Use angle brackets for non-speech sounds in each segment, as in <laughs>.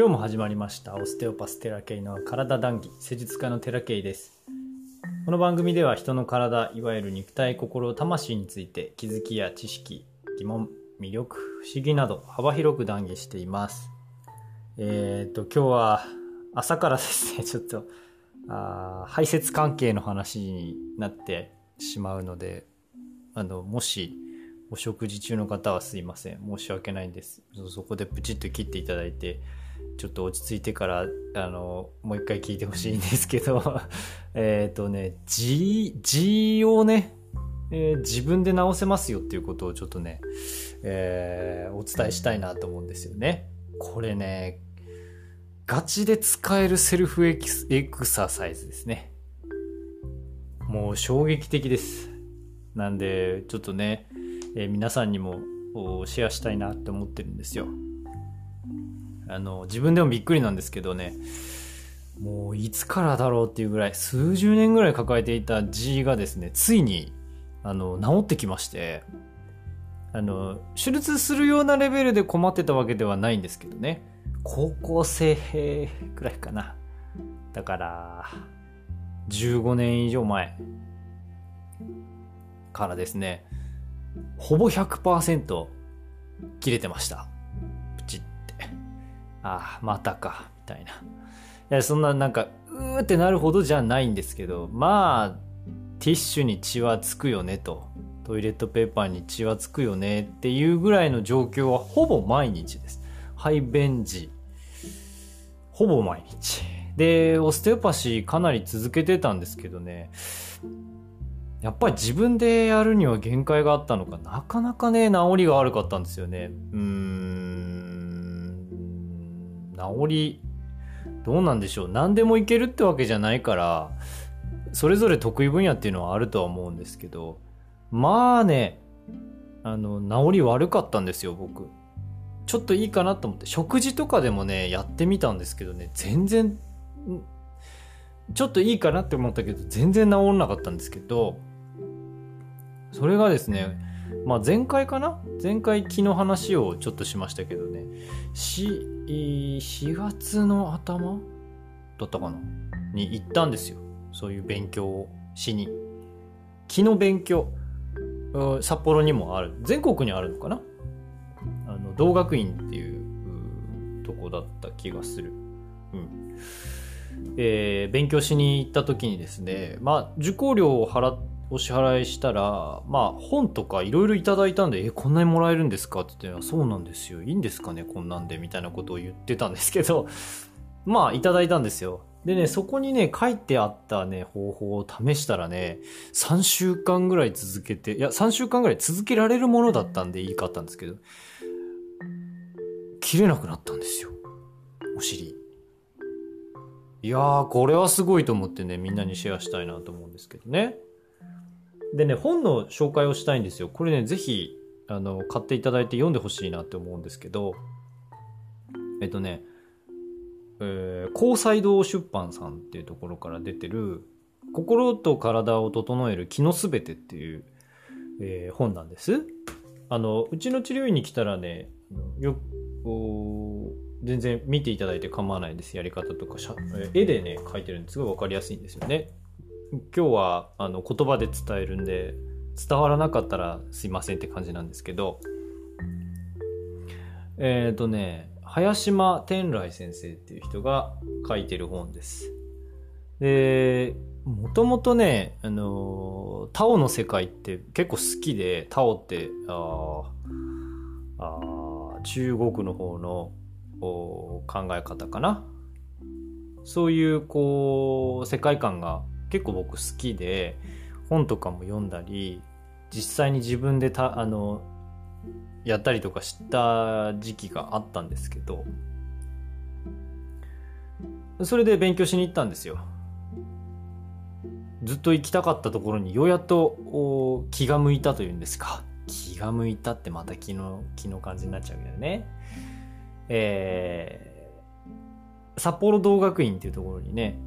今日も始まりましたオステオパステラケイの体談義施術家のテラケイです。この番組では人の体いわゆる肉体心魂について気づきや知識疑問魅力不思議など幅広く談義しています。えっ、と今日は朝からですね <laughs> ちょっとあ排泄関係の話になってしまうのであのもしお食事中の方はすいません。申し訳ないんです。そこでプチッと切っていただいてちょっと落ち着いてからあのもう一回聞いてほしいんですけど <laughs> えっとね G, G をね、えー、自分で直せますよっていうことをちょっとね、えー、お伝えしたいなと思うんですよね。これねガチで使えるセルフエクササイズですね。もう衝撃的です。なんでちょっとねえー、皆さんにもシェアしたいなって思ってるんですよ。あの、自分でもびっくりなんですけどね、もういつからだろうっていうぐらい、数十年ぐらい抱えていた G がですね、ついに、あの、治ってきまして、あの、手術するようなレベルで困ってたわけではないんですけどね、高校生くらいかな。だから、15年以上前からですね、ほぼ100%切れてました。ああ、またか、みたいな。いや、そんななんか、うーってなるほどじゃないんですけど、まあ、ティッシュに血はつくよねと。トイレットペーパーに血はつくよねっていうぐらいの状況はほぼ毎日です。排便時。ほぼ毎日。で、オステオパシーかなり続けてたんですけどね、やっぱり自分でやるには限界があったのか、なかなかね、治りが悪かったんですよね。うん、治り、どうなんでしょう。何でもいけるってわけじゃないから、それぞれ得意分野っていうのはあるとは思うんですけど、まあね、あの、治り悪かったんですよ、僕。ちょっといいかなと思って、食事とかでもね、やってみたんですけどね、全然、ちょっといいかなって思ったけど、全然治らなかったんですけど、それがですね、まあ、前回かな？前回気の話をちょっとしましたけどね、4, 4月の頭だったかな？に行ったんですよ。そういう勉強をしに。気の勉強。札幌にもある。全国にあるのかな？あの、同学院っていうとこだった気がする。うん。えー、勉強しに行った時にですね、まあ、受講料を払っ、お支払いしたら、まあ本とかいろいろいただいたんで、え、こんなにもらえるんですかって言って、そうなんですよ。いいんですかねこんなんで。みたいなことを言ってたんですけど、<laughs> まあいただいたんですよ。でね、そこにね、書いてあったね、方法を試したらね、3週間ぐらい続けて、いや、3週間ぐらい続けられるものだったんでいいかったんですけど、切れなくなったんですよ。お尻。いやー、これはすごいと思ってね、みんなにシェアしたいなと思うんですけどね。でね、本の紹介をしたいんですよ。これね、ぜひ、あの、買っていただいて読んでほしいなって思うんですけど、えっとね、えー、高裁堂出版さんっていうところから出てる、心と体を整える気のすべてっていう、えー、本なんです。あの、うちの治療院に来たらね、よ全然見ていただいて構わないです。やり方とか、絵でね、描いてるんですごいわかりやすいんですよね。今日はあの言葉で伝えるんで伝わらなかったらすいませんって感じなんですけど。えっ、ー、とね林間天来先生っていう人が書いてる本です。でもともとねあのタオの世界って結構好きでタオってああ中国の方の考え方かな。そういうこう世界観が結構僕好きで本とかも読んだり実際に自分でたあのやったりとかした時期があったんですけどそれで勉強しに行ったんですよ。ずっと行きたかったところにようやっと気が向いたというんですか。気が向いたってまた気の気の感じになっちゃうけどね。えー、札幌同学院っていうところにね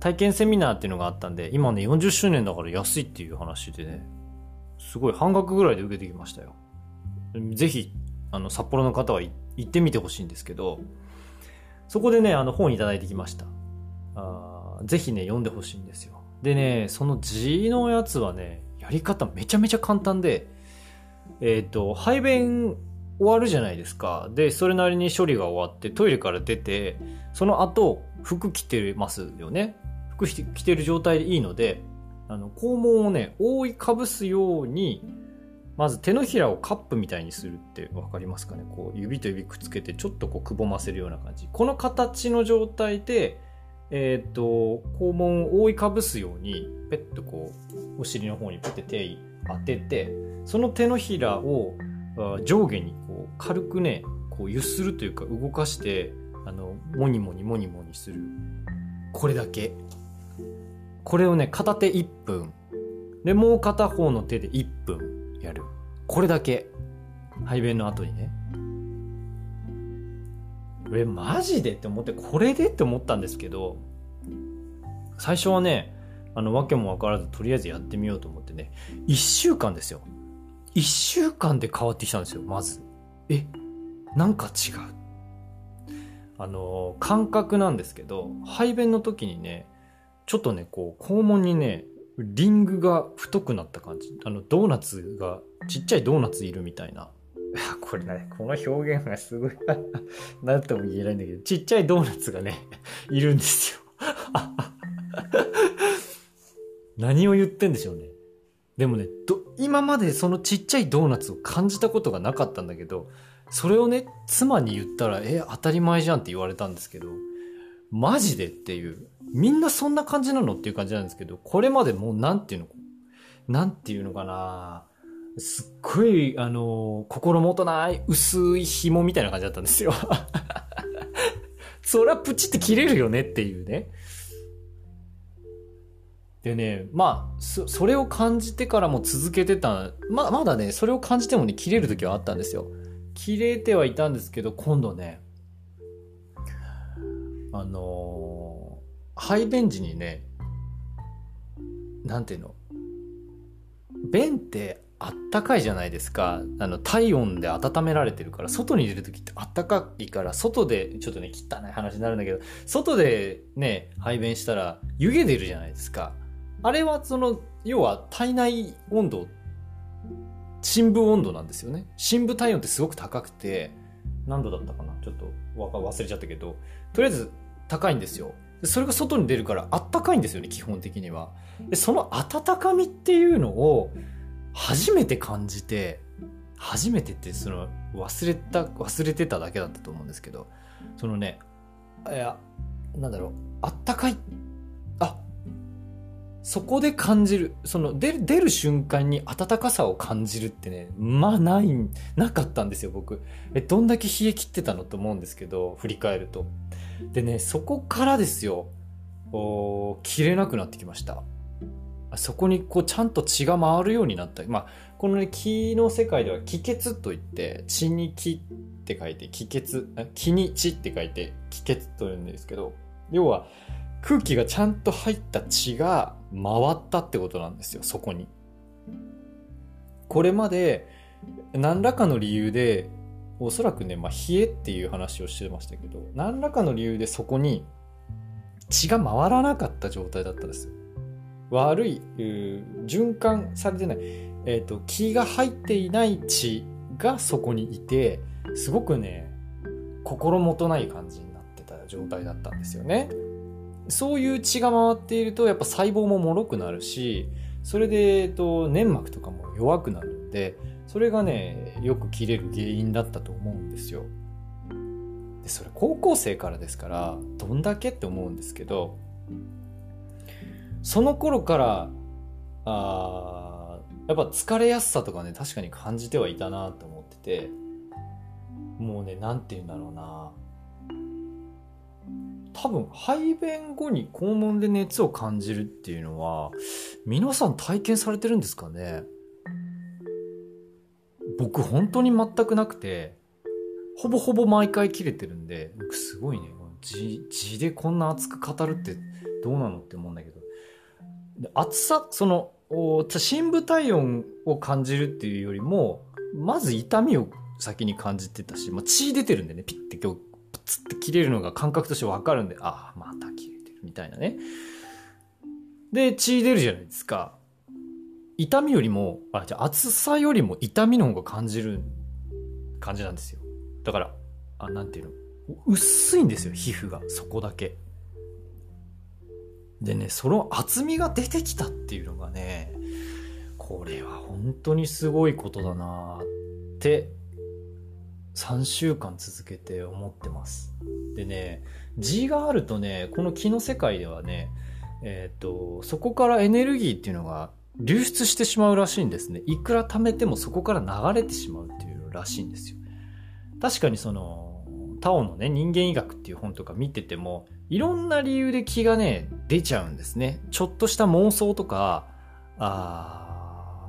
体験セミナーっていうのがあったんで、今ね、40周年だから安いっていう話でね、すごい半額ぐらいで受けてきましたよ。ぜひ、あの、札幌の方は行ってみてほしいんですけど、そこでね、あの本いただいてきました。あぜひね、読んでほしいんですよ。でね、その字のやつはね、やり方めちゃめちゃ簡単で、えっ、ー、と、排便終わるじゃないですか。で、それなりに処理が終わってトイレから出て、その後、服着てますよね。服着てる状態でいいので、あの、肛門をね、覆いかぶすように、まず手のひらをカップみたいにするって分かりますかねこう指と指くっつけてちょっとこうくぼませるような感じこの形の状態でえっ、と肛門を覆いかぶすようにペッとこうお尻の方にペッて手当ててその手のひらを上下にこう軽くねこう揺するというか動かしてあのモニモニモニモニする。これだけ。これをね片手1分。でもう片方の手で1分やる。これだけ。排便の後にね。えマジでって思ってこれでって思ったんですけど最初はねあの訳も分からずとりあえずやってみようと思ってね。1週間ですよ。1週間で変わってきたんですよまず。えなんか違うあの感覚なんですけど排便の時にねちょっとねこう肛門にねリングが太くなった感じ。あの、ドーナツが、ちっちゃいドーナツいるみたいな。これね、この表現がすごい <laughs> なんとも言えないんだけど、ちっちゃいドーナツがね、いるんですよ。<laughs> 何を言ってんでしょうね。でもねど、今までそのちっちゃいドーナツを感じたことがなかったんだけど、それをね、妻に言ったら、え、当たり前じゃんって言われたんですけど、マジで？っていう。みんなそんな感じなの？っていう感じなんですけど、これまでもうなんていうの、なんていうのかなすっごい、あの、心もとない薄い紐みたいな感じだったんですよ。<laughs> そりゃプチって切れるよねっていうね。でね、まあ、そ、それを感じてからも続けてた、ま、まだね、それを感じてもね、切れる時はあったんですよ。切れてはいたんですけど、今度ね、あのー排便時にね、なんていうの、便ってあったかいじゃないですか。あの、体温で温められてるから、外に出る時ってあったかいから、外で、ちょっとね、汚い話になるんだけど、外でね、排便したら湯気出るじゃないですか。あれはその、要は体内温度、深部温度なんですよね。深部体温ってすごく高くて、何度だったかな？ちょっと忘れちゃったけど、とりあえず高いんですよ。それが外に出るからあったかいんですよね、基本的には。で、その温かみっていうのを初めて感じて、初めてってその忘れた、忘れてただけだったと思うんですけど、そのね、いや、なんだろう、あったかい。あ、そこで感じる、その出る、出る瞬間に暖かさを感じるってね、まあない、なかったんですよ、僕。え、どんだけ冷え切ってたのと思うんですけど、振り返ると。でね、そこからですよ、お切れなくなってきました。そこにこうちゃんと血が回るようになった。まあ、このね、気の世界では気血といって、血に気って書いて、気血、気に血って書いて、気血と言うんですけど、要は空気がちゃんと入った血が回ったってことなんですよ、そこに。これまで何らかの理由でおそらくね、まあ、冷えっていう話をしてましたけど、何らかの理由でそこに血が回らなかった状態だったんです。悪い、循環されてない、えっ、ー、と、気が入っていない血がそこにいて、すごくね、心もとない感じになってた状態だったんですよね。そういう血が回っていると、やっぱ細胞も脆くなるし、それで、えっと、粘膜とかも弱くなるんで、それがね、よく切れる原因だったと思うんですよ。で、それ高校生からですから、どんだけって思うんですけど、その頃から、あやっぱ疲れやすさとかね、確かに感じてはいたなと思ってて、もうね、なんて言うんだろうな。多分、排便後に肛門で熱を感じるっていうのは、皆さん体験されてるんですかね？僕本当に全くなくて、ほぼほぼ毎回切れてるんで、僕すごいね、字、でこんな熱く語るってどうなのって思うんだけど、熱さ、その、深部体温を感じるっていうよりも、まず痛みを先に感じてたし、まあ、血出てるんでね、ピッて今日、プツって切れるのが感覚としてわかるんで、ああ、また切れてるみたいなね。で、血出るじゃないですか。痛みよりも、あ、じゃあ厚さよりも痛みの方が感じる感じなんですよ。だから、あ、なんていうの？薄いんですよ、皮膚が。そこだけ。でね、その厚みが出てきたっていうのがね、これは本当にすごいことだなって3週間続けて思ってます。でね G があるとねこの気の世界ではねえっ、ー、とそこからエネルギーっていうのが流出してしまうらしいんですね。いくら貯めてもそこから流れてしまうっていうらしいんですよ。確かにそのタオのね人間医学っていう本とか見ててもいろんな理由で気がね出ちゃうんですね。ちょっとした妄想とかあ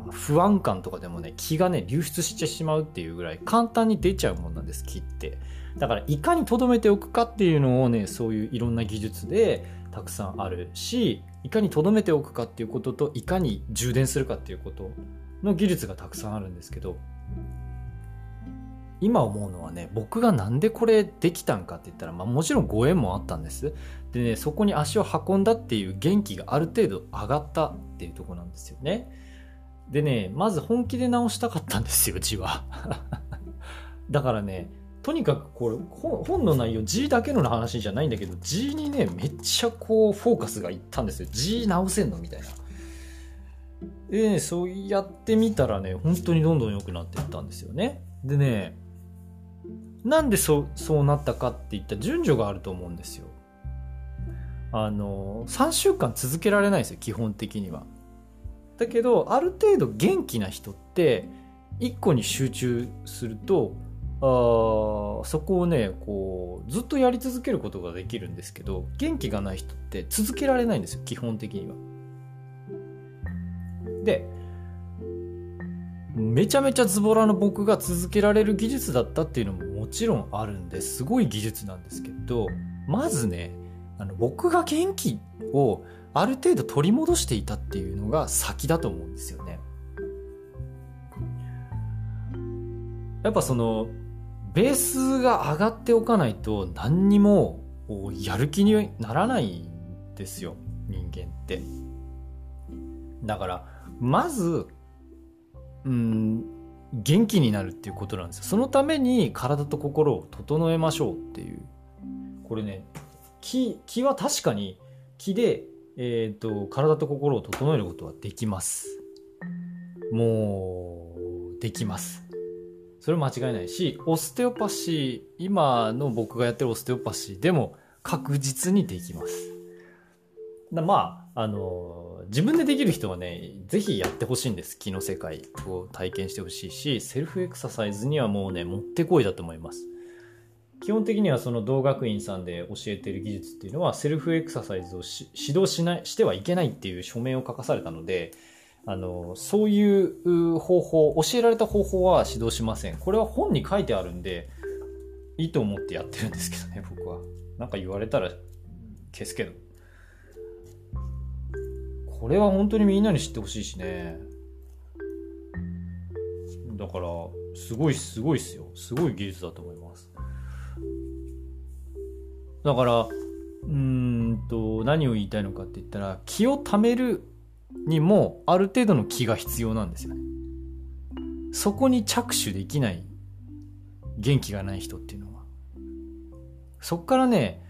不安感とかでもね気がね流出してしまうっていうぐらい簡単に出ちゃうもんなんです気って。だからいかに留めておくかっていうのをねそういういろんな技術でたくさんあるしいかに留めておくかっていうことといかに充電するかっていうことの技術がたくさんあるんですけど今思うのはね僕がなんでこれできたんかって言ったら、まあ、もちろんご縁もあったんです。でねそこに足を運んだっていう元気がある程度上がったっていうとこなんですよね。でね、まず本気で直したかったんですよ、字は。<laughs> だからね、とにかくこれ本の内容 G だけの話じゃないんだけど G にねめっちゃこうフォーカスがいったんですよ。G 直せんのみたいな。で、ね、そうやってみたらね本当にどんどん良くなっていったんですよね。でねなんでそうそうなったかっていった順序があると思うんですよ。あの3週間続けられないですよ基本的には。だけどある程度元気な人って1個に集中するとあそこをねこうずっとやり続けることができるんですけど元気がない人って続けられないんですよ基本的には。でめちゃめちゃズボラの僕が続けられる技術だったっていうのももちろんあるんですごい技術なんですけどまずねあの僕が元気をある程度取り戻していたっていうのが先だと思うんですよね。やっぱそのベースが上がっておかないと何にもやる気にならないんですよ人間って。だからまずうん元気になるっていうことなんですよ。そのために体と心を整えましょうっていう。これね気気は確かに気でえっ、ー、と、体と心を整えることはできます。もう、できます。それ間違いないし、オステオパシー、今の僕がやってるオステオパシーでも確実にできます。だまあ、あの、自分でできる人はね、ぜひやってほしいんです。気の世界を体験してほしいし、セルフエクササイズにはもうね、もってこいだと思います。基本的にはその同学院さんで教えてる技術っていうのはセルフエクササイズを指導しないしてはいけないっていう書面を書かされたのであのそういう方法教えられた方法は指導しません。これは本に書いてあるんでいいと思ってやってるんですけどね <laughs> 僕は。何か言われたら消すけど。これは本当にみんなに知ってほしいしね。だからすごいすごいっすよ。すごい技術だと思います。だからうんと何を言いたいのかって言ったら気を貯めるにもある程度の気が必要なんですよね。そこに着手できない元気がない人っていうのは。そっからね、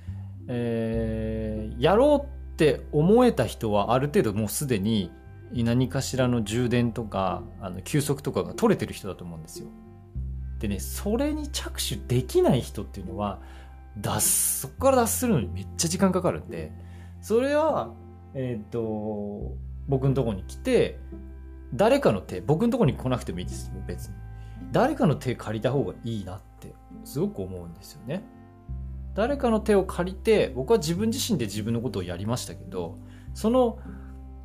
えー、やろうって思えた人はある程度もうすでに何かしらの充電とかあの休息とかが取れてる人だと思うんですよ。でねそれに着手できない人っていうのは脱そこから脱するのにめっちゃ時間かかるんでそれはえっ、ー、と僕のとこに来て誰かの手僕のとこに来なくてもいいです別に。誰かの手借りた方がいいなってすごく思うんですよね。誰かの手を借りて僕は自分自身で自分のことをやりましたけどその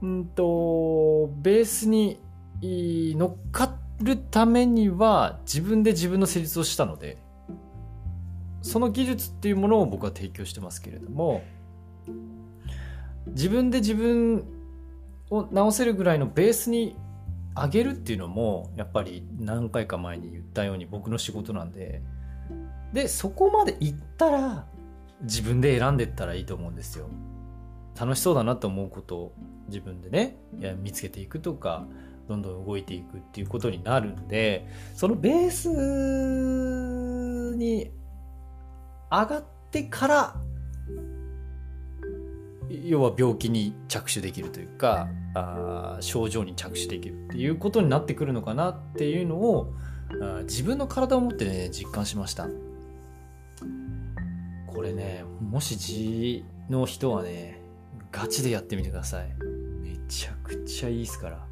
うんとベースに乗っかるためには自分で自分の成立をしたのでその技術っていうものを僕は提供してますけれども自分で自分を直せるぐらいのベースに上げるっていうのもやっぱり何回か前に言ったように僕の仕事なんででそこまで行ったら自分で選んでったらいいと思うんですよ。楽しそうだなと思うことを自分でね見つけていくとかどんどん動いていくっていうことになるんでそのベースに上がってから要は病気に着手できるというかあ症状に着手できるっていうことになってくるのかなっていうのをあ自分の体を持ってね実感しました。これねもし痔の人はねガチでやってみてください。めちゃくちゃいいですから。も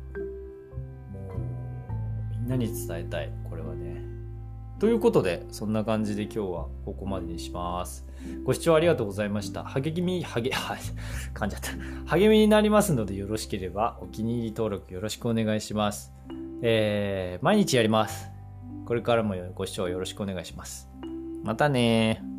うみんなに伝えたい。これということでそんな感じで今日はここまでにします。ご視聴ありがとうございました。励み励 <laughs> は噛んじゃった。励みになりますのでよろしければお気に入り登録よろしくお願いします。えー、毎日やります。これからもご視聴よろしくお願いします。またね